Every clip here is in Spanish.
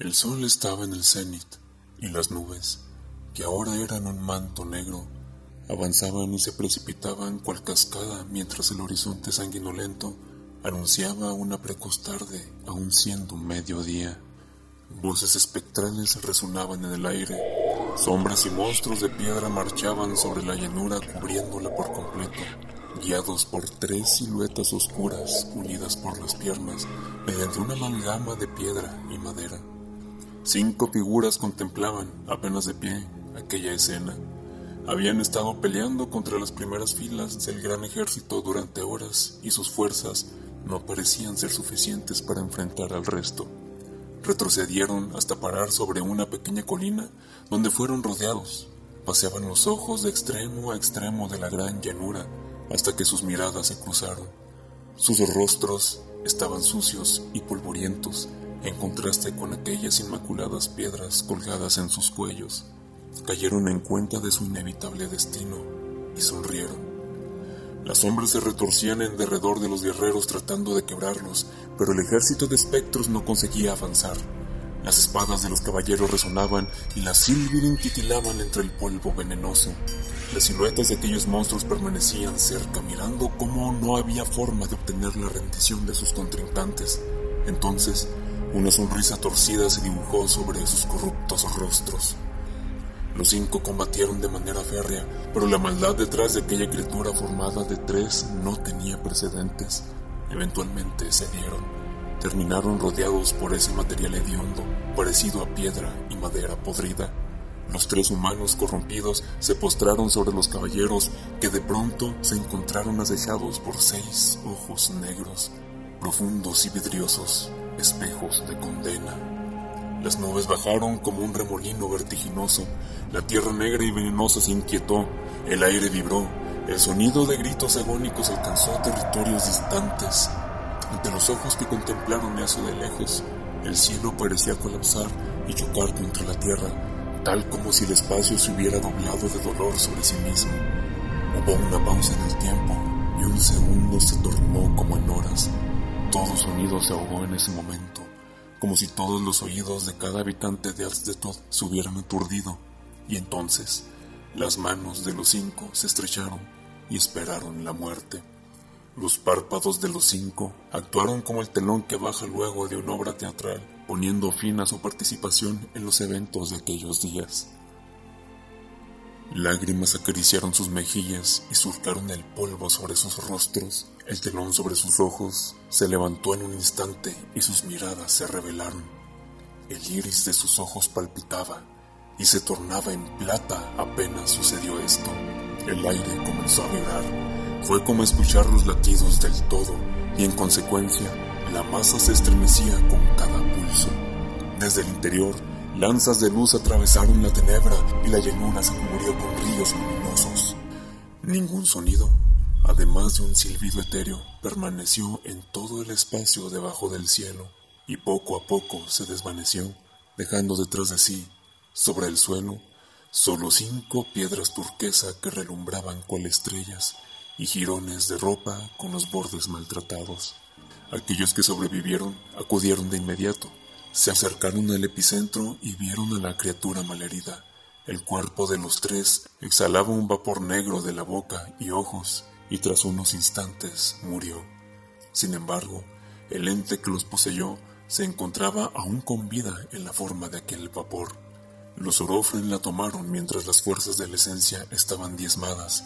El sol estaba en el cenit y las nubes, que ahora eran un manto negro, avanzaban y se precipitaban cual cascada mientras el horizonte sanguinolento anunciaba una precoz tarde, aun siendo mediodía. Voces espectrales resonaban en el aire, sombras y monstruos de piedra marchaban sobre la llanura cubriéndola por completo guiados por tres siluetas oscuras unidas por las piernas mediante una amalgama de piedra y madera. Cinco figuras contemplaban, apenas de pie, aquella escena. Habían estado peleando contra las primeras filas del gran ejército durante horas y sus fuerzas no parecían ser suficientes para enfrentar al resto. Retrocedieron hasta parar sobre una pequeña colina donde fueron rodeados. Paseaban los ojos de extremo a extremo de la gran llanura hasta que sus miradas se cruzaron. Sus rostros estaban sucios y polvorientos en contraste con aquellas inmaculadas piedras colgadas en sus cuellos. Cayeron en cuenta de su inevitable destino y sonrieron. Las sombras se retorcían en derredor de los guerreros tratando de quebrarlos, pero el ejército de espectros no conseguía avanzar. Las espadas de los caballeros resonaban y las silvirin titilaban entre el polvo venenoso. Las siluetas de aquellos monstruos permanecían cerca, mirando cómo no había forma de obtener la rendición de sus contrincantes. Entonces, una sonrisa torcida se dibujó sobre sus corruptos rostros. Los cinco combatieron de manera férrea, pero la maldad detrás de aquella criatura formada de tres no tenía precedentes. Eventualmente cedieron. Terminaron rodeados por ese material hediondo, parecido a piedra y madera podrida. Los tres humanos corrompidos se postraron sobre los caballeros que de pronto se encontraron acechados por seis ojos negros, profundos y vidriosos, espejos de condena. Las nubes bajaron como un remolino vertiginoso, la tierra negra y venenosa se inquietó, el aire vibró, el sonido de gritos agónicos alcanzó territorios distantes. Ante los ojos que contemplaron eso de lejos, el cielo parecía colapsar y chocar contra la tierra tal como si el espacio se hubiera doblado de dolor sobre sí mismo. Hubo una pausa en el tiempo y un segundo se tornó como en horas. Todo sonido se ahogó en ese momento, como si todos los oídos de cada habitante de Alstetod se hubieran aturdido. Y entonces, las manos de los cinco se estrecharon y esperaron la muerte. Los párpados de los cinco actuaron como el telón que baja luego de una obra teatral poniendo fin a su participación en los eventos de aquellos días. Lágrimas acariciaron sus mejillas y surcaron el polvo sobre sus rostros. El telón sobre sus ojos se levantó en un instante y sus miradas se revelaron. El iris de sus ojos palpitaba y se tornaba en plata apenas sucedió esto. El aire comenzó a vibrar. Fue como escuchar los latidos del todo y en consecuencia la masa se estremecía con cada pulso. Desde el interior, lanzas de luz atravesaron la tenebra y la llanura se cubrió con ríos luminosos. Ningún sonido, además de un silbido etéreo, permaneció en todo el espacio debajo del cielo y poco a poco se desvaneció, dejando detrás de sí, sobre el suelo, solo cinco piedras turquesa que relumbraban cual estrellas y jirones de ropa con los bordes maltratados. Aquellos que sobrevivieron acudieron de inmediato, se acercaron al epicentro y vieron a la criatura malherida. El cuerpo de los tres exhalaba un vapor negro de la boca y ojos, y tras unos instantes murió. Sin embargo, el ente que los poseyó se encontraba aún con vida en la forma de aquel vapor. Los Orofren la tomaron mientras las fuerzas de la esencia estaban diezmadas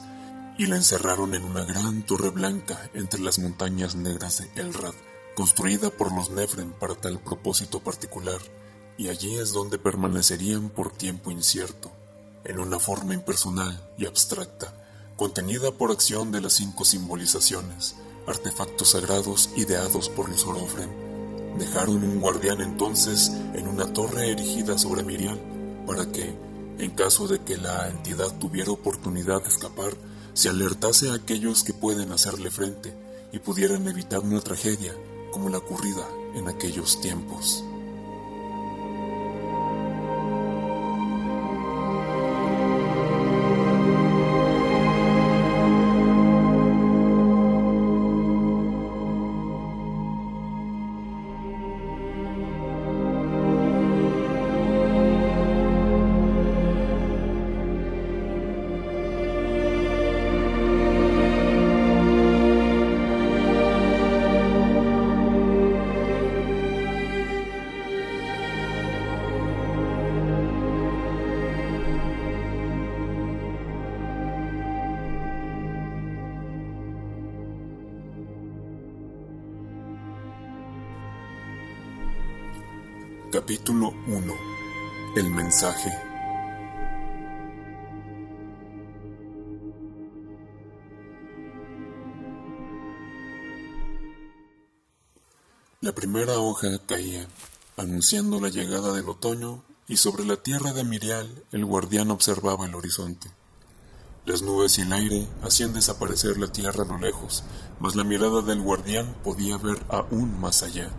y la encerraron en una gran torre blanca entre las montañas negras de Elrad, construida por los Nefren para tal propósito particular, y allí es donde permanecerían por tiempo incierto, en una forma impersonal y abstracta, contenida por acción de las cinco simbolizaciones, artefactos sagrados ideados por los Orofren. Dejaron un guardián entonces en una torre erigida sobre Miriam para que, en caso de que la entidad tuviera oportunidad de escapar, se alertase a aquellos que pueden hacerle frente y pudieran evitar una tragedia como la ocurrida en aquellos tiempos. Capítulo 1 El mensaje La primera hoja caía, anunciando la llegada del otoño, y sobre la tierra de Mirial el guardián observaba el horizonte. Las nubes y el aire hacían desaparecer la tierra a lo lejos, mas la mirada del guardián podía ver aún más allá.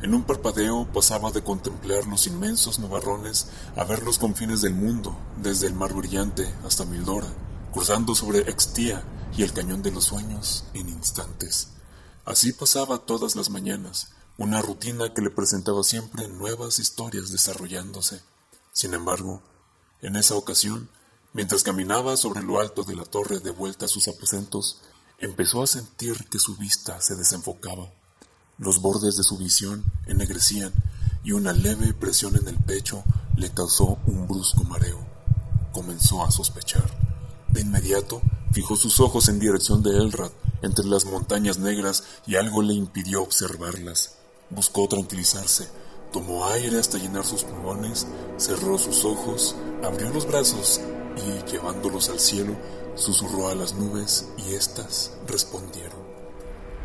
En un parpadeo pasaba de contemplar los inmensos nubarrones a ver los confines del mundo, desde el mar brillante hasta Mildora, cruzando sobre Extía y el cañón de los sueños en instantes. Así pasaba todas las mañanas, una rutina que le presentaba siempre nuevas historias desarrollándose. Sin embargo, en esa ocasión, mientras caminaba sobre lo alto de la torre de vuelta a sus aposentos, empezó a sentir que su vista se desenfocaba los bordes de su visión ennegrecían y una leve presión en el pecho le causó un brusco mareo. Comenzó a sospechar. De inmediato fijó sus ojos en dirección de Elrad, entre las montañas negras, y algo le impidió observarlas. Buscó tranquilizarse, tomó aire hasta llenar sus pulmones, cerró sus ojos, abrió los brazos y, llevándolos al cielo, susurró a las nubes y éstas respondieron.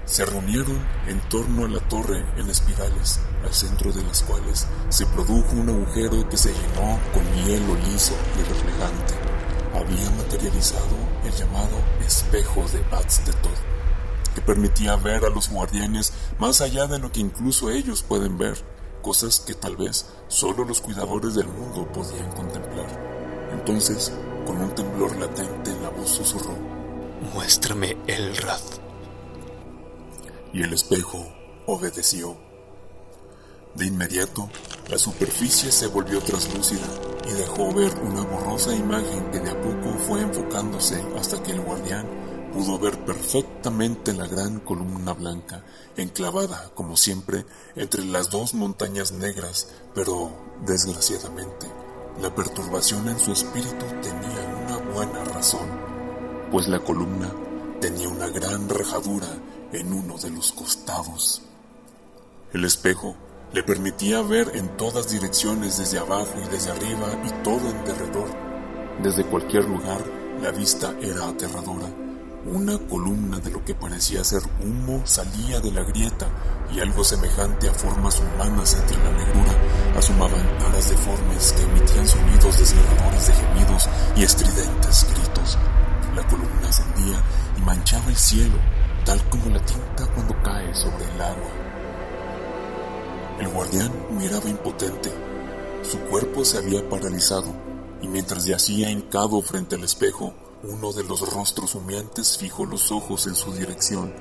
Se reunieron en torno a la torre en espirales, al centro de las cuales se produjo un agujero que se llenó con hielo liso y reflejante. Había materializado el llamado espejo de Aztetod, que permitía ver a los guardianes más allá de lo que incluso ellos pueden ver, cosas que tal vez solo los cuidadores del mundo podían contemplar. Entonces, con un temblor latente en la voz susurró: Muéstrame el Rad y el espejo obedeció. De inmediato, la superficie se volvió traslúcida y dejó ver una borrosa imagen que de a poco fue enfocándose hasta que el guardián pudo ver perfectamente la gran columna blanca, enclavada, como siempre, entre las dos montañas negras, pero, desgraciadamente, la perturbación en su espíritu tenía una buena razón, pues la columna tenía una gran rajadura en uno de los costados. El espejo le permitía ver en todas direcciones desde abajo y desde arriba y todo en derredor. Desde cualquier lugar la vista era aterradora. Una columna de lo que parecía ser humo salía de la grieta y algo semejante a formas humanas entre la negrura asomaban caras deformes que emitían sonidos desgarradores de gemidos y estridentes gritos. La columna ascendía y manchaba el cielo tal como la tinta cuando cae sobre el agua. El guardián miraba impotente. Su cuerpo se había paralizado y mientras yacía hincado frente al espejo, uno de los rostros humeantes fijó los ojos en su dirección,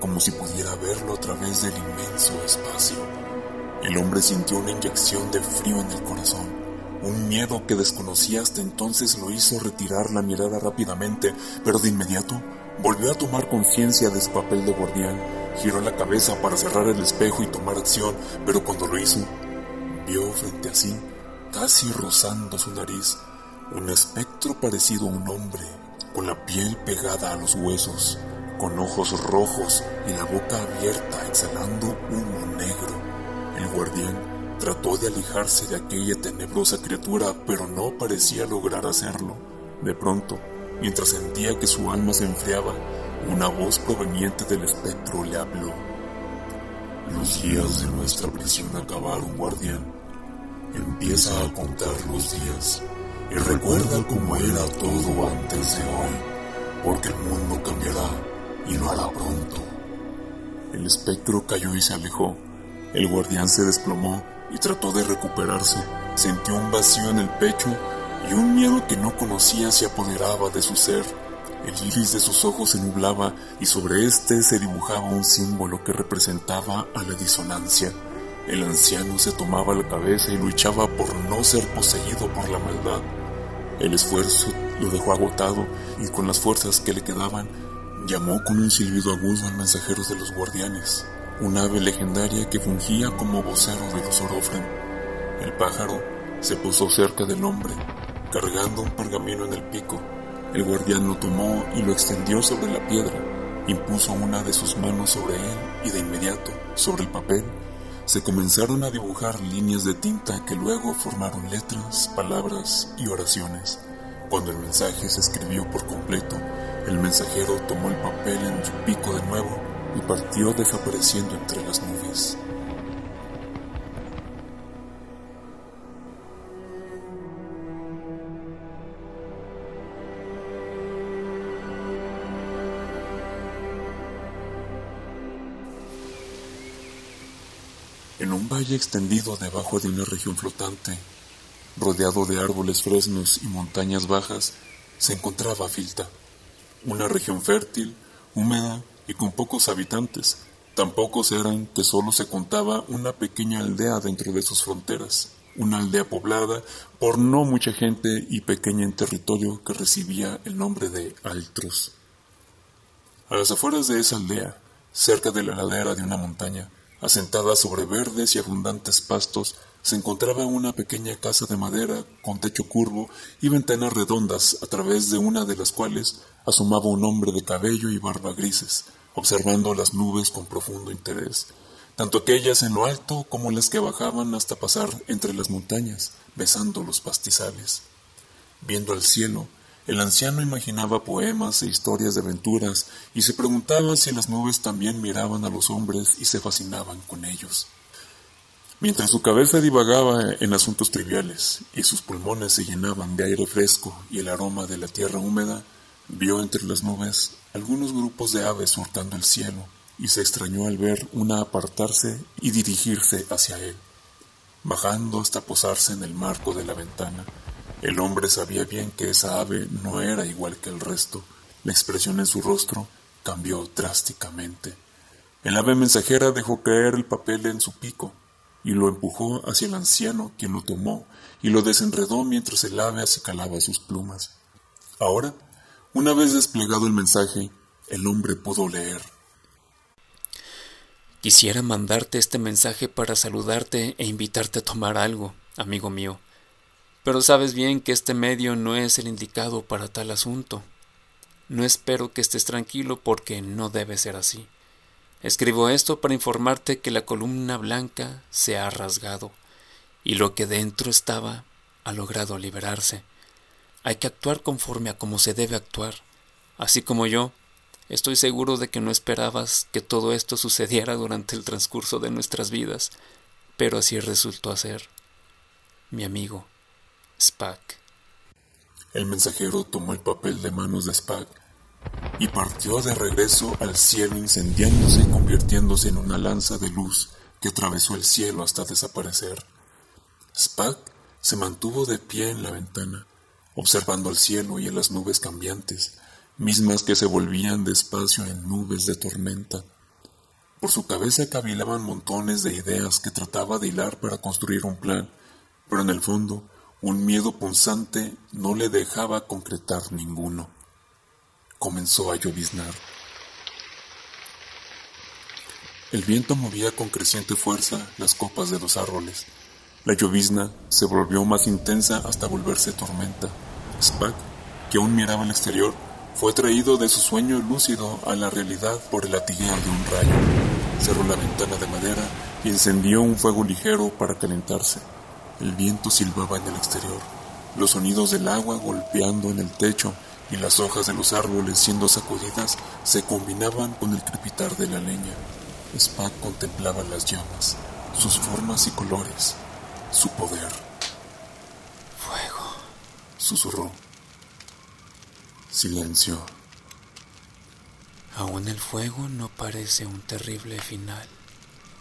como si pudiera verlo a través del inmenso espacio. El hombre sintió una inyección de frío en el corazón. Un miedo que desconocía hasta entonces lo hizo retirar la mirada rápidamente, pero de inmediato Volvió a tomar conciencia de su papel de guardián, giró la cabeza para cerrar el espejo y tomar acción, pero cuando lo hizo, vio frente a sí, casi rozando su nariz, un espectro parecido a un hombre, con la piel pegada a los huesos, con ojos rojos y la boca abierta exhalando humo negro. El guardián trató de alejarse de aquella tenebrosa criatura, pero no parecía lograr hacerlo. De pronto, Mientras sentía que su alma se enfriaba, una voz proveniente del espectro le habló. Los días de nuestra prisión acabaron, guardián. Empieza a contar los días y recuerda cómo era todo antes de hoy, porque el mundo cambiará y lo hará pronto. El espectro cayó y se alejó. El guardián se desplomó y trató de recuperarse. Sintió un vacío en el pecho y un miedo que no conocía se apoderaba de su ser. El iris de sus ojos se nublaba y sobre éste se dibujaba un símbolo que representaba a la disonancia. El anciano se tomaba la cabeza y luchaba por no ser poseído por la maldad. El esfuerzo lo dejó agotado y con las fuerzas que le quedaban, llamó con un silbido agudo al mensajero de los guardianes, un ave legendaria que fungía como vocero de los. El pájaro se posó cerca del hombre cargando un pergamino en el pico. El guardián lo tomó y lo extendió sobre la piedra. Impuso una de sus manos sobre él y de inmediato, sobre el papel, se comenzaron a dibujar líneas de tinta que luego formaron letras, palabras y oraciones. Cuando el mensaje se escribió por completo, el mensajero tomó el papel en su pico de nuevo y partió desapareciendo entre las nubes. En un valle extendido debajo de una región flotante, rodeado de árboles fresnos y montañas bajas, se encontraba Filta, una región fértil, húmeda y con pocos habitantes. Tan pocos eran que solo se contaba una pequeña aldea dentro de sus fronteras, una aldea poblada por no mucha gente y pequeña en territorio que recibía el nombre de Altros. A las afueras de esa aldea, cerca de la ladera de una montaña, asentada sobre verdes y abundantes pastos, se encontraba una pequeña casa de madera con techo curvo y ventanas redondas, a través de una de las cuales asomaba un hombre de cabello y barba grises, observando las nubes con profundo interés, tanto aquellas en lo alto como las que bajaban hasta pasar entre las montañas, besando los pastizales. Viendo al cielo, el anciano imaginaba poemas e historias de aventuras y se preguntaba si las nubes también miraban a los hombres y se fascinaban con ellos. Mientras su cabeza divagaba en asuntos triviales y sus pulmones se llenaban de aire fresco y el aroma de la tierra húmeda, vio entre las nubes algunos grupos de aves surcando el cielo y se extrañó al ver una apartarse y dirigirse hacia él, bajando hasta posarse en el marco de la ventana. El hombre sabía bien que esa ave no era igual que el resto. La expresión en su rostro cambió drásticamente. El ave mensajera dejó caer el papel en su pico y lo empujó hacia el anciano, quien lo tomó y lo desenredó mientras el ave acicalaba sus plumas. Ahora, una vez desplegado el mensaje, el hombre pudo leer. Quisiera mandarte este mensaje para saludarte e invitarte a tomar algo, amigo mío. Pero sabes bien que este medio no es el indicado para tal asunto. No espero que estés tranquilo porque no debe ser así. Escribo esto para informarte que la columna blanca se ha rasgado y lo que dentro estaba ha logrado liberarse. Hay que actuar conforme a como se debe actuar. Así como yo, estoy seguro de que no esperabas que todo esto sucediera durante el transcurso de nuestras vidas, pero así resultó ser. Mi amigo, Spack. El mensajero tomó el papel de manos de Spack y partió de regreso al cielo incendiándose y convirtiéndose en una lanza de luz que atravesó el cielo hasta desaparecer. Spack se mantuvo de pie en la ventana, observando el cielo y a las nubes cambiantes, mismas que se volvían despacio en nubes de tormenta. Por su cabeza cavilaban montones de ideas que trataba de hilar para construir un plan, pero en el fondo un miedo punzante no le dejaba concretar ninguno comenzó a lloviznar. El viento movía con creciente fuerza las copas de los árboles. La llovizna se volvió más intensa hasta volverse tormenta. Spack, que aún miraba al exterior, fue traído de su sueño lúcido a la realidad por el latigueo de un rayo. Cerró la ventana de madera y encendió un fuego ligero para calentarse. El viento silbaba en el exterior, los sonidos del agua golpeando en el techo y las hojas de los árboles siendo sacudidas se combinaban con el crepitar de la leña. Spack contemplaba las llamas, sus formas y colores, su poder. Fuego, susurró. Silencio. Aún el fuego no parece un terrible final.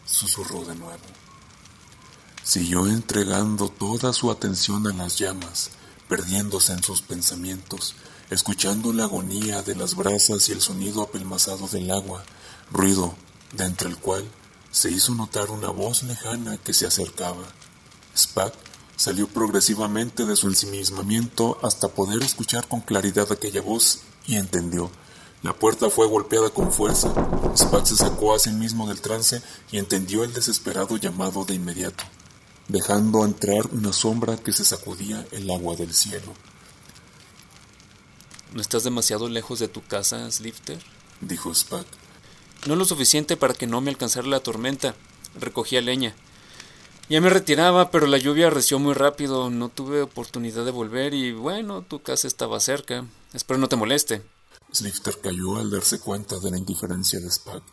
Susurró de nuevo. Siguió entregando toda su atención a las llamas, perdiéndose en sus pensamientos, escuchando la agonía de las brasas y el sonido apelmazado del agua, ruido de entre el cual se hizo notar una voz lejana que se acercaba. Spack salió progresivamente de su ensimismamiento hasta poder escuchar con claridad aquella voz y entendió. La puerta fue golpeada con fuerza. Spack se sacó a sí mismo del trance y entendió el desesperado llamado de inmediato, dejando entrar una sombra que se sacudía el agua del cielo. ¿No estás demasiado lejos de tu casa, Slifter? Dijo Spack. No lo suficiente para que no me alcanzara la tormenta, recogía leña. Ya me retiraba, pero la lluvia arreció muy rápido, no tuve oportunidad de volver y bueno, tu casa estaba cerca. Espero no te moleste. Slifter cayó al darse cuenta de la indiferencia de Spag.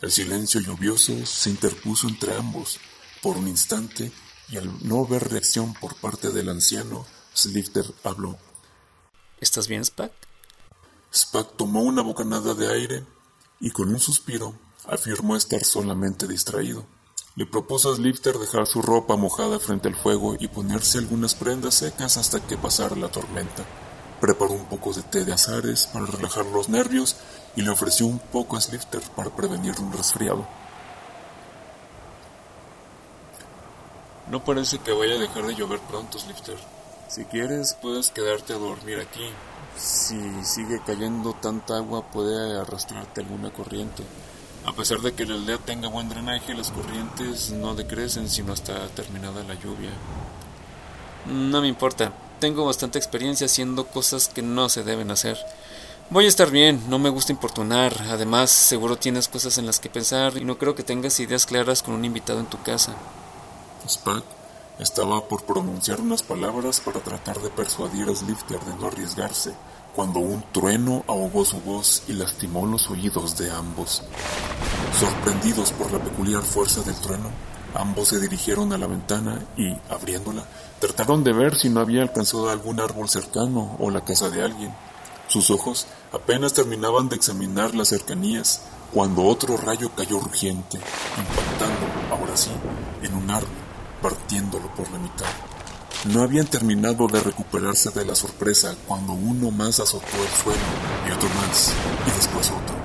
El silencio lluvioso se interpuso entre ambos por un instante y al no ver reacción por parte del anciano, Slifter habló. ¿Estás bien, Spag? Spag tomó una bocanada de aire y con un suspiro afirmó estar solamente distraído. Le propuso a Slifter dejar su ropa mojada frente al fuego y ponerse algunas prendas secas hasta que pasara la tormenta. Preparó un poco de té de azares para relajar los nervios y le ofreció un poco a Slifter para prevenir un resfriado. No parece que vaya a dejar de llover pronto, Slifter. Si quieres, puedes quedarte a dormir aquí. Si sigue cayendo tanta agua, puede arrastrarte alguna corriente. A pesar de que la aldea tenga buen drenaje, las corrientes no decrecen sino hasta terminada la lluvia. No me importa, tengo bastante experiencia haciendo cosas que no se deben hacer. Voy a estar bien, no me gusta importunar, además seguro tienes cosas en las que pensar y no creo que tengas ideas claras con un invitado en tu casa. Spack estaba por pronunciar unas palabras para tratar de persuadir a Slifter de no arriesgarse, cuando un trueno ahogó su voz y lastimó los oídos de ambos. Sorprendidos por la peculiar fuerza del trueno, ambos se dirigieron a la ventana y, abriéndola, trataron de ver si no había alcanzado algún árbol cercano o la casa de alguien. Sus ojos apenas terminaban de examinar las cercanías cuando otro rayo cayó rugiente, impactando, ahora sí, en un árbol, partiéndolo por la mitad. No habían terminado de recuperarse de la sorpresa cuando uno más azotó el suelo y otro más, y después otro.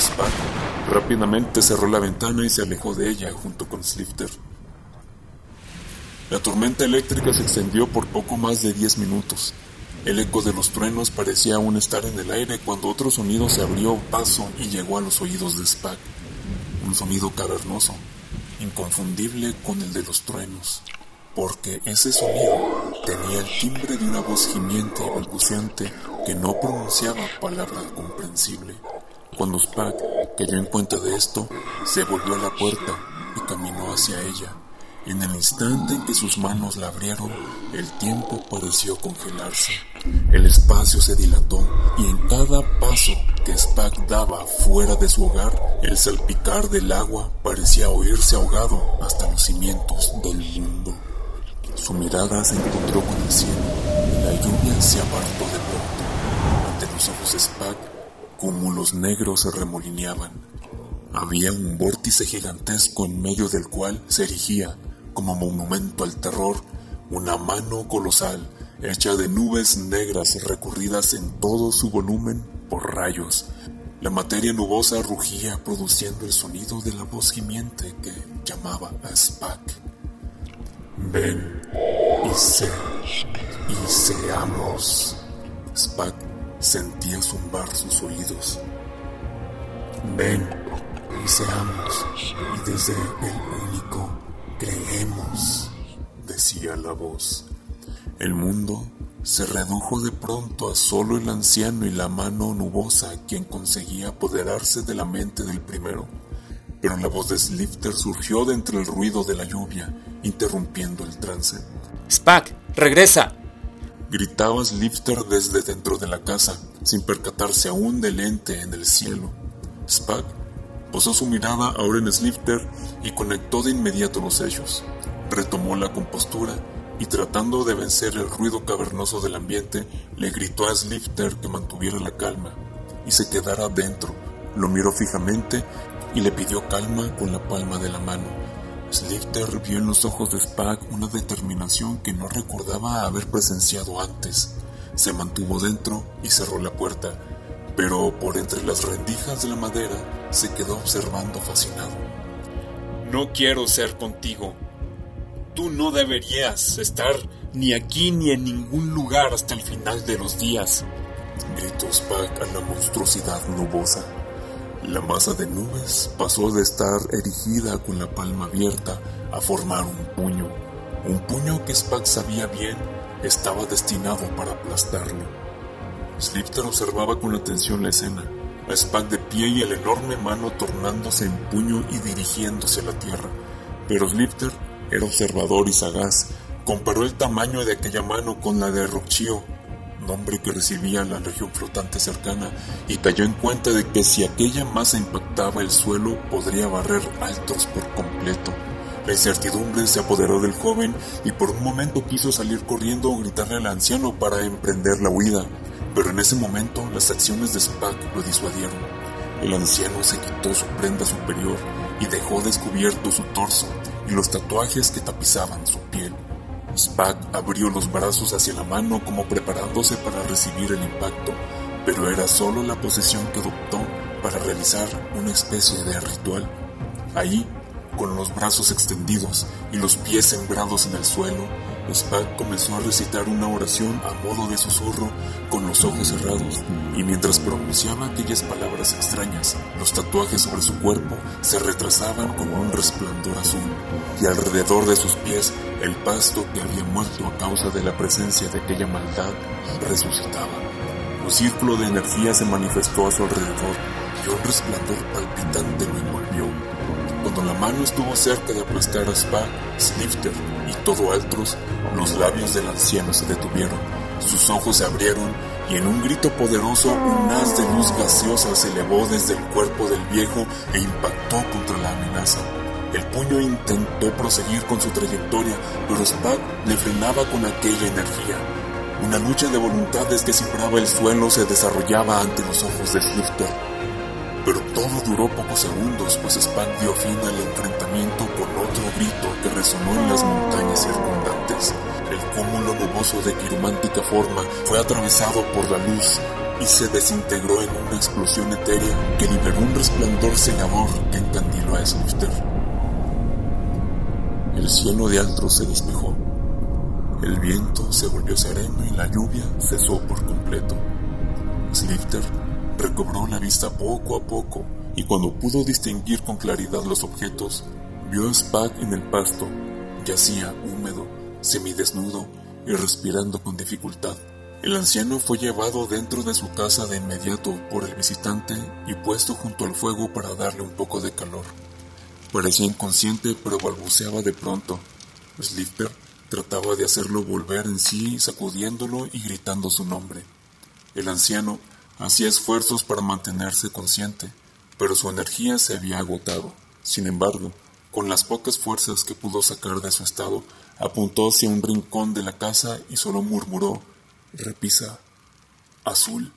Spack rápidamente cerró la ventana y se alejó de ella junto con Slifter. La tormenta eléctrica se extendió por poco más de diez minutos. El eco de los truenos parecía aún estar en el aire cuando otro sonido se abrió paso y llegó a los oídos de Spack. Un sonido cavernoso, inconfundible con el de los truenos porque ese sonido tenía el timbre de una voz gimiente y balbuceante que no pronunciaba palabra comprensible. Cuando Spack cayó en cuenta de esto, se volvió a la puerta y caminó hacia ella. En el instante en que sus manos la abrieron, el tiempo pareció congelarse. El espacio se dilató y en cada paso que Spack daba fuera de su hogar, el salpicar del agua parecía oírse ahogado hasta los cimientos del mundo. Su mirada se encontró con el cielo y la lluvia se apartó de pronto. Ante los ojos de Spack, cúmulos negros se remolineaban. Había un vórtice gigantesco en medio del cual se erigía, como monumento al terror, una mano colosal hecha de nubes negras recurridas en todo su volumen por rayos. La materia nubosa rugía produciendo el sonido de la voz gimiente que llamaba a Spack. Ven y sé y seamos. Spack sentía zumbar sus oídos. Ven y seamos, y desde el único creemos, decía la voz. El mundo se redujo de pronto a solo el anciano y la mano nubosa quien conseguía apoderarse de la mente del primero pero la voz de Slifter surgió de entre el ruido de la lluvia, interrumpiendo el trance. Spack, regresa. Gritaba Slifter desde dentro de la casa, sin percatarse aún del ente en el cielo. Spack posó su mirada ahora en Slifter y conectó de inmediato los hechos. Retomó la compostura y tratando de vencer el ruido cavernoso del ambiente, le gritó a Slifter que mantuviera la calma y se quedara dentro. Lo miró fijamente y le pidió calma con la palma de la mano. Slifter vio en los ojos de Spack una determinación que no recordaba haber presenciado antes. Se mantuvo dentro y cerró la puerta, pero por entre las rendijas de la madera se quedó observando fascinado. No quiero ser contigo. Tú no deberías estar ni aquí ni en ningún lugar hasta el final de los días. Gritó Spack a la monstruosidad nubosa. La masa de nubes pasó de estar erigida con la palma abierta a formar un puño, un puño que Spack sabía bien estaba destinado para aplastarlo. Slifter observaba con atención la escena, Spack de pie y el enorme mano tornándose en puño y dirigiéndose a la tierra. Pero Slifter era observador y sagaz. Comparó el tamaño de aquella mano con la de Rochio, nombre que recibía la región flotante cercana, y cayó en cuenta de que si aquella masa impactaba el suelo podría barrer altos por completo. La incertidumbre se apoderó del joven y por un momento quiso salir corriendo o gritarle al anciano para emprender la huida, pero en ese momento las acciones de Spack lo disuadieron. El anciano se quitó su prenda superior y dejó descubierto su torso y los tatuajes que tapizaban su piel. Spack abrió los brazos hacia la mano como preparándose para recibir el impacto, pero era solo la posición que adoptó para realizar una especie de ritual. Ahí con los brazos extendidos y los pies sembrados en el suelo, Spack comenzó a recitar una oración a modo de susurro con los ojos cerrados, y mientras pronunciaba aquellas palabras extrañas, los tatuajes sobre su cuerpo se retrasaban como un resplandor azul, y alrededor de sus pies el pasto que había muerto a causa de la presencia de aquella maldad resucitaba. Un círculo de energía se manifestó a su alrededor y un resplandor palpitante lo envolvió cuando la mano estuvo cerca de aplastar a Spa, Snifter y todo Altros, los labios del anciano se detuvieron, sus ojos se abrieron y en un grito poderoso un haz de luz gaseosa se elevó desde el cuerpo del viejo e impactó contra la amenaza. El puño intentó proseguir con su trayectoria, pero Spack le frenaba con aquella energía. Una lucha de voluntades que cifraba el suelo se desarrollaba ante los ojos de Snifter. Pero todo duró pocos segundos, pues Spack dio fin al enfrentamiento con otro grito que resonó en las montañas circundantes. El cúmulo nuboso de quiromántica forma fue atravesado por la luz y se desintegró en una explosión etérea que liberó un resplandor cegador que encandiló a Snifter. El cielo de Altro se despejó. El viento se volvió sereno y la lluvia cesó por completo. Snifter Recobró la vista poco a poco y cuando pudo distinguir con claridad los objetos, vio a Spack en el pasto. Yacía húmedo, semidesnudo y respirando con dificultad. El anciano fue llevado dentro de su casa de inmediato por el visitante y puesto junto al fuego para darle un poco de calor. Parecía inconsciente pero balbuceaba de pronto. Slipper trataba de hacerlo volver en sí sacudiéndolo y gritando su nombre. El anciano Hacía esfuerzos para mantenerse consciente, pero su energía se había agotado. Sin embargo, con las pocas fuerzas que pudo sacar de su estado, apuntó hacia un rincón de la casa y solo murmuró, repisa, azul.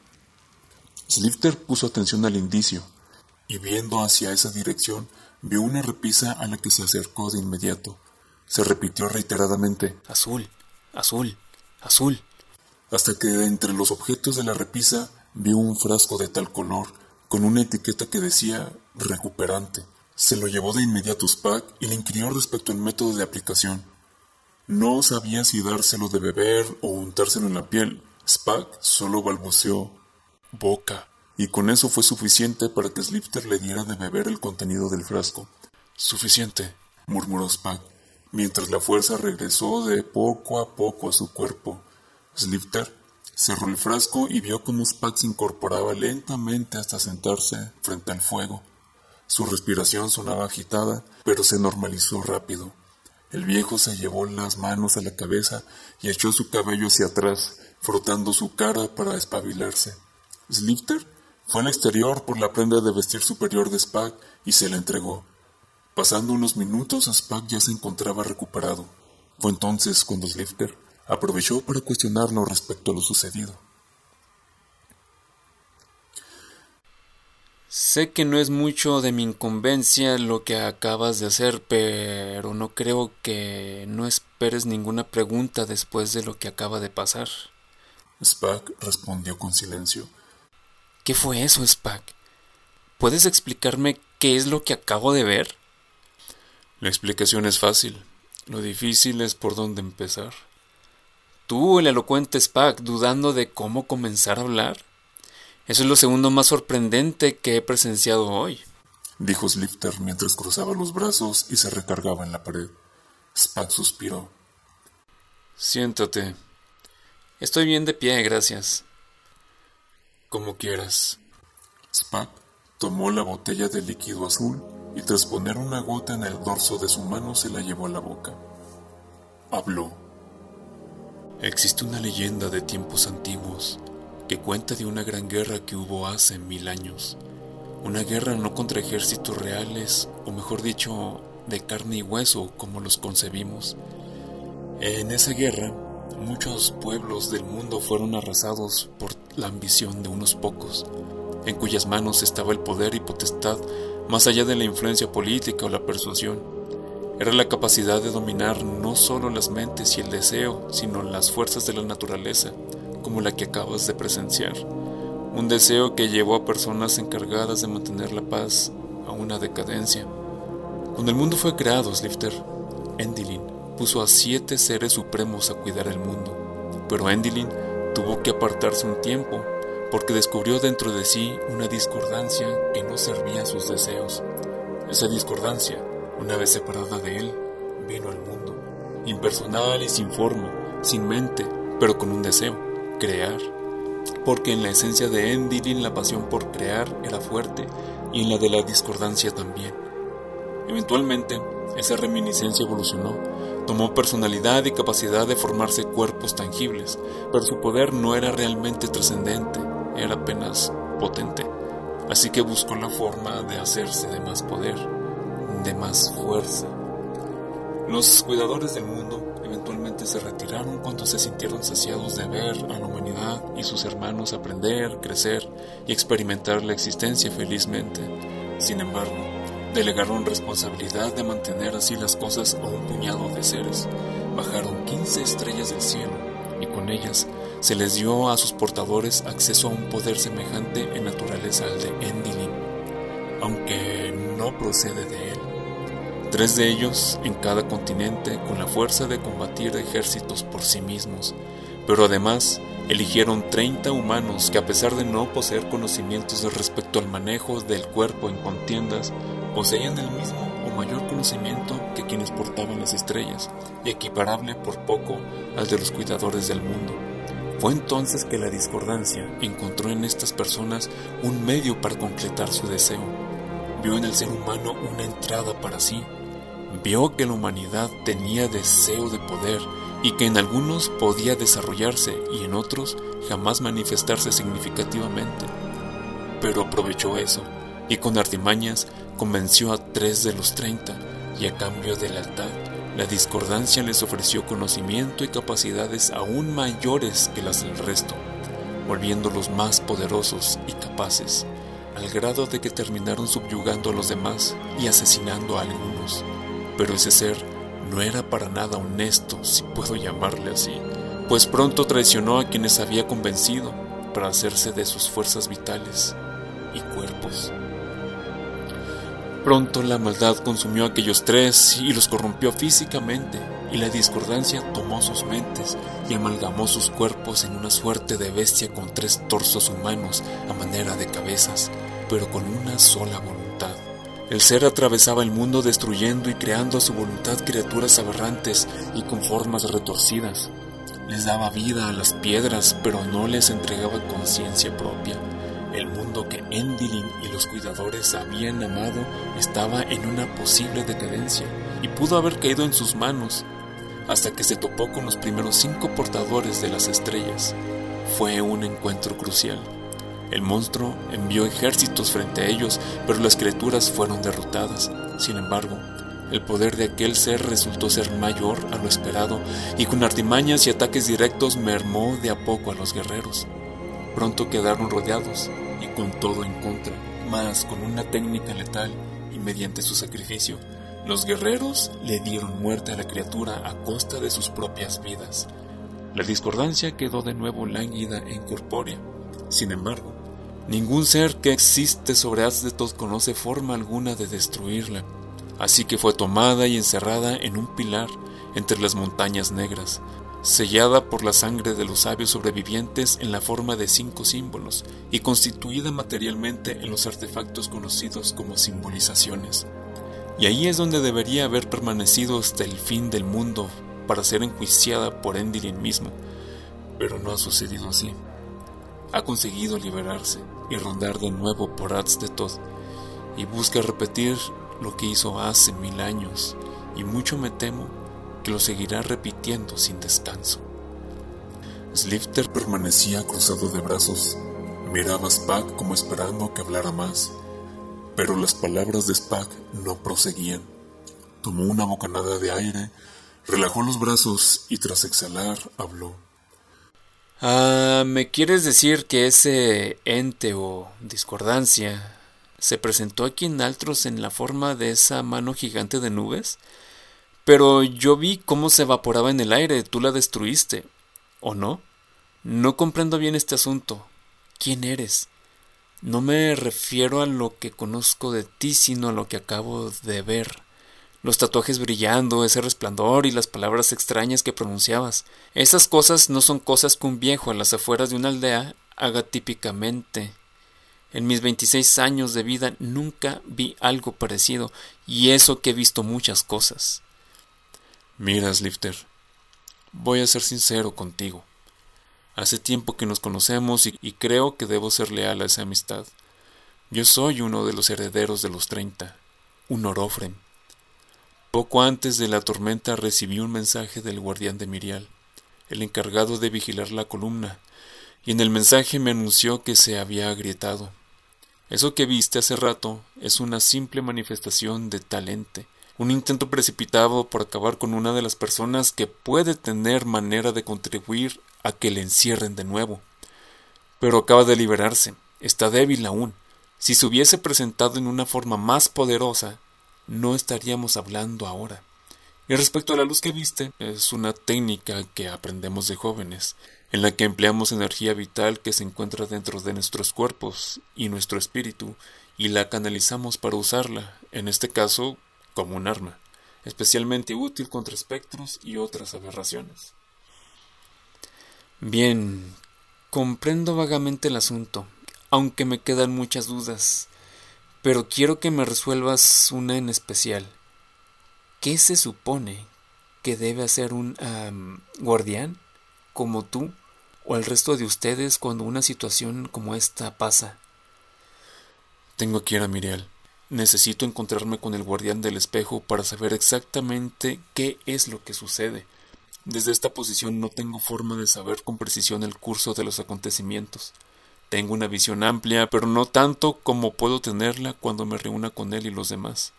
Slifter puso atención al indicio, y viendo hacia esa dirección, vio una repisa a la que se acercó de inmediato. Se repitió reiteradamente, azul, azul, azul. Hasta que entre los objetos de la repisa Vio un frasco de tal color, con una etiqueta que decía recuperante. Se lo llevó de inmediato Spack y le inquirió respecto al método de aplicación. No sabía si dárselo de beber o untárselo en la piel. Spack solo balbuceó boca, y con eso fue suficiente para que Slipter le diera de beber el contenido del frasco. Suficiente, murmuró Spack, mientras la fuerza regresó de poco a poco a su cuerpo. Slipter Cerró el frasco y vio cómo Spack se incorporaba lentamente hasta sentarse frente al fuego. Su respiración sonaba agitada, pero se normalizó rápido. El viejo se llevó las manos a la cabeza y echó su cabello hacia atrás, frotando su cara para espabilarse. Slifter fue al exterior por la prenda de vestir superior de Spack y se la entregó. Pasando unos minutos, Spack ya se encontraba recuperado. Fue entonces cuando Slifter aprovechó para cuestionarlo respecto a lo sucedido. Sé que no es mucho de mi incumbencia lo que acabas de hacer, pero no creo que no esperes ninguna pregunta después de lo que acaba de pasar. Spack respondió con silencio. ¿Qué fue eso, Spack? ¿Puedes explicarme qué es lo que acabo de ver? La explicación es fácil. Lo difícil es por dónde empezar. Tú, el elocuente Spack, dudando de cómo comenzar a hablar. Eso es lo segundo más sorprendente que he presenciado hoy. Dijo Slifter mientras cruzaba los brazos y se recargaba en la pared. Spack suspiró. Siéntate. Estoy bien de pie, gracias. Como quieras. Spack tomó la botella de líquido azul y tras poner una gota en el dorso de su mano se la llevó a la boca. Habló. Existe una leyenda de tiempos antiguos que cuenta de una gran guerra que hubo hace mil años. Una guerra no contra ejércitos reales, o mejor dicho, de carne y hueso como los concebimos. En esa guerra, muchos pueblos del mundo fueron arrasados por la ambición de unos pocos, en cuyas manos estaba el poder y potestad más allá de la influencia política o la persuasión. Era la capacidad de dominar no solo las mentes y el deseo, sino las fuerzas de la naturaleza, como la que acabas de presenciar. Un deseo que llevó a personas encargadas de mantener la paz a una decadencia. Cuando el mundo fue creado, Slifter, Endilin puso a siete seres supremos a cuidar el mundo. Pero Endilin tuvo que apartarse un tiempo porque descubrió dentro de sí una discordancia que no servía a sus deseos. Esa discordancia, una vez separada de él, vino al mundo, impersonal y sin forma, sin mente, pero con un deseo, crear. Porque en la esencia de Endilin la pasión por crear era fuerte y en la de la discordancia también. Eventualmente, esa reminiscencia evolucionó, tomó personalidad y capacidad de formarse cuerpos tangibles, pero su poder no era realmente trascendente, era apenas potente, así que buscó la forma de hacerse de más poder, de más fuerza. Los cuidadores del mundo eventualmente se retiraron cuando se sintieron saciados de ver a la humanidad y sus hermanos aprender, crecer y experimentar la existencia felizmente. Sin embargo, delegaron responsabilidad de mantener así las cosas a un puñado de seres. Bajaron 15 estrellas del cielo y con ellas se les dio a sus portadores acceso a un poder semejante en naturaleza al de Endilin, aunque no procede de él. Tres de ellos en cada continente con la fuerza de combatir ejércitos por sí mismos, pero además eligieron 30 humanos que a pesar de no poseer conocimientos respecto al manejo del cuerpo en contiendas, poseían el mismo o mayor conocimiento que quienes portaban las estrellas, y equiparable por poco al de los cuidadores del mundo. Fue entonces que la discordancia encontró en estas personas un medio para completar su deseo. Vio en el ser humano una entrada para sí. Vio que la humanidad tenía deseo de poder y que en algunos podía desarrollarse y en otros jamás manifestarse significativamente. Pero aprovechó eso y con artimañas convenció a tres de los treinta y a cambio de lealtad la discordancia les ofreció conocimiento y capacidades aún mayores que las del resto, volviéndolos más poderosos y capaces, al grado de que terminaron subyugando a los demás y asesinando a algunos. Pero ese ser no era para nada honesto, si puedo llamarle así, pues pronto traicionó a quienes había convencido para hacerse de sus fuerzas vitales y cuerpos. Pronto la maldad consumió a aquellos tres y los corrompió físicamente, y la discordancia tomó sus mentes y amalgamó sus cuerpos en una suerte de bestia con tres torsos humanos a manera de cabezas, pero con una sola voluntad. El ser atravesaba el mundo destruyendo y creando a su voluntad criaturas aberrantes y con formas retorcidas. Les daba vida a las piedras, pero no les entregaba conciencia propia. El mundo que Endilin y los cuidadores habían amado estaba en una posible decadencia y pudo haber caído en sus manos hasta que se topó con los primeros cinco portadores de las estrellas. Fue un encuentro crucial. El monstruo envió ejércitos frente a ellos, pero las criaturas fueron derrotadas. Sin embargo, el poder de aquel ser resultó ser mayor a lo esperado y con artimañas y ataques directos mermó de a poco a los guerreros. Pronto quedaron rodeados y con todo en contra, mas con una técnica letal y mediante su sacrificio, los guerreros le dieron muerte a la criatura a costa de sus propias vidas. La discordancia quedó de nuevo lánguida e incorpórea. Sin embargo, ningún ser que existe sobre Azdetos conoce forma alguna de destruirla, así que fue tomada y encerrada en un pilar entre las montañas negras, sellada por la sangre de los sabios sobrevivientes en la forma de cinco símbolos y constituida materialmente en los artefactos conocidos como simbolizaciones. Y ahí es donde debería haber permanecido hasta el fin del mundo para ser enjuiciada por Endilin mismo, pero no ha sucedido así. Ha conseguido liberarse y rondar de nuevo por Aztetoth y busca repetir lo que hizo hace mil años, y mucho me temo que lo seguirá repitiendo sin descanso. Slifter permanecía cruzado de brazos. Miraba a Spack como esperando que hablara más, pero las palabras de Spack no proseguían. Tomó una bocanada de aire, relajó los brazos y tras exhalar habló. Ah, ¿me quieres decir que ese ente o discordancia se presentó aquí en Altros en la forma de esa mano gigante de nubes? Pero yo vi cómo se evaporaba en el aire, tú la destruiste, ¿o no? No comprendo bien este asunto. ¿Quién eres? No me refiero a lo que conozco de ti, sino a lo que acabo de ver. Los tatuajes brillando, ese resplandor y las palabras extrañas que pronunciabas. Esas cosas no son cosas que un viejo a las afueras de una aldea haga típicamente. En mis veintiséis años de vida nunca vi algo parecido, y eso que he visto muchas cosas. Mira, Slifter, voy a ser sincero contigo. Hace tiempo que nos conocemos y, creo que debo ser leal a esa amistad. Yo soy uno de los herederos de los treinta, un orofren. Poco antes de la tormenta recibí un mensaje del guardián de Mirial, el encargado de vigilar la columna, y en el mensaje me anunció que se había agrietado. Eso que viste hace rato es una simple manifestación de talente, un intento precipitado por acabar con una de las personas que puede tener manera de contribuir a que le encierren de nuevo. Pero acaba de liberarse, está débil aún. Si se hubiese presentado en una forma más poderosa, no estaríamos hablando ahora. Y respecto a la luz que viste, es una técnica que aprendemos de jóvenes, en la que empleamos energía vital que se encuentra dentro de nuestros cuerpos y nuestro espíritu, y la canalizamos para usarla, en este caso, como un arma, especialmente útil contra espectros y otras aberraciones. Bien, comprendo vagamente el asunto, aunque me quedan muchas dudas, pero quiero que me resuelvas una en especial. ¿Qué se supone que debe hacer un guardián como tú o el resto de ustedes cuando una situación como esta pasa? Tengo que ir a Miriel. Necesito encontrarme con el guardián del espejo para saber exactamente qué es lo que sucede. Desde esta posición no tengo forma de saber con precisión el curso de los acontecimientos. Tengo una visión amplia, pero no tanto como puedo tenerla cuando me reúna con él y los demás.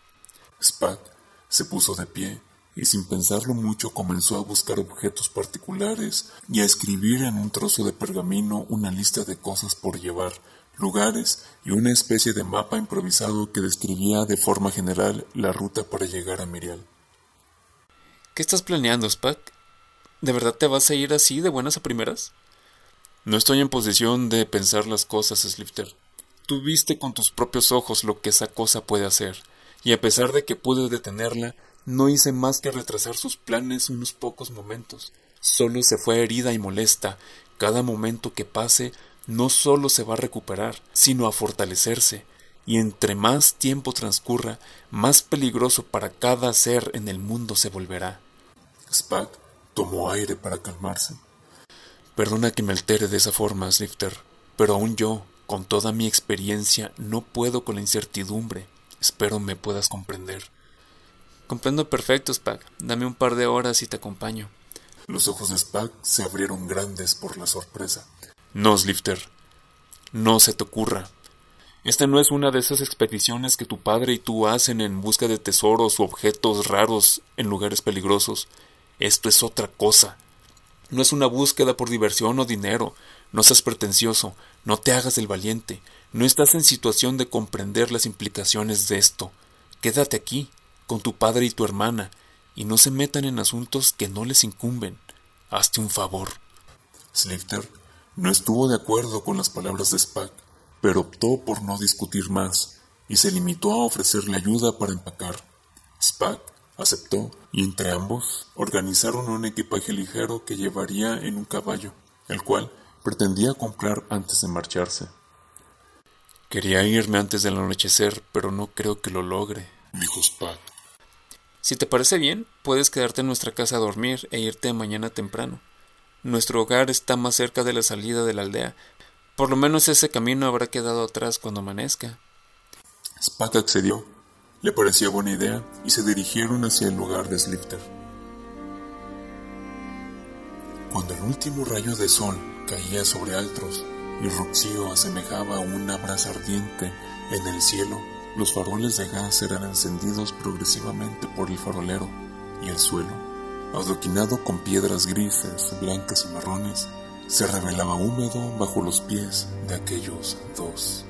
Spack se puso de pie y sin pensarlo mucho comenzó a buscar objetos particulares y a escribir en un trozo de pergamino una lista de cosas por llevar, lugares y una especie de mapa improvisado que describía de forma general la ruta para llegar a Mirial. ¿Qué estás planeando, Spack? ¿De verdad te vas a ir así de buenas a primeras? No estoy en posición de pensar las cosas, Slifter. Tú viste con tus propios ojos lo que esa cosa puede hacer, y a pesar de que pude detenerla, no hice más que retrasar sus planes unos pocos momentos. Solo se fue herida y molesta. Cada momento que pase no solo se va a recuperar, sino a fortalecerse, y entre más tiempo transcurra, más peligroso para cada ser en el mundo se volverá. Spack tomó aire para calmarse. Perdona que me altere de esa forma, Slifter, pero aún yo, con toda mi experiencia, no puedo con la incertidumbre. Espero me puedas comprender. Comprendo perfecto, Spack. Dame un par de horas y te acompaño. Los ojos de Spack se abrieron grandes por la sorpresa. No, Slifter. No se te ocurra. Esta no es una de esas expediciones que tu padre y tú hacen en busca de tesoros u objetos raros en lugares peligrosos. Esto es otra cosa. No es una búsqueda por diversión o dinero. No seas pretencioso. No te hagas el valiente. No estás en situación de comprender las implicaciones de esto. Quédate aquí, con tu padre y tu hermana, y no se metan en asuntos que no les incumben. Hazte un favor. Slifter no estuvo de acuerdo con las palabras de Spack, pero optó por no discutir más y se limitó a ofrecerle ayuda para empacar. Spack aceptó y entre ambos organizaron un equipaje ligero que llevaría en un caballo, el cual pretendía comprar antes de marcharse. Quería irme antes del anochecer, pero no creo que lo logre, dijo Spack. Si te parece bien, puedes quedarte en nuestra casa a dormir e irte mañana temprano. Nuestro hogar está más cerca de la salida de la aldea. Por lo menos ese camino habrá quedado atrás cuando amanezca. Spack accedió, Le parecía buena idea y se dirigieron hacia el lugar de Slifter. Cuando el último rayo de sol caía sobre Altros y rocío asemejaba una brasa ardiente en el cielo, los faroles de gas eran encendidos progresivamente por el farolero y el suelo, adoquinado con piedras grises, blancas y marrones, se revelaba húmedo bajo los pies de aquellos dos.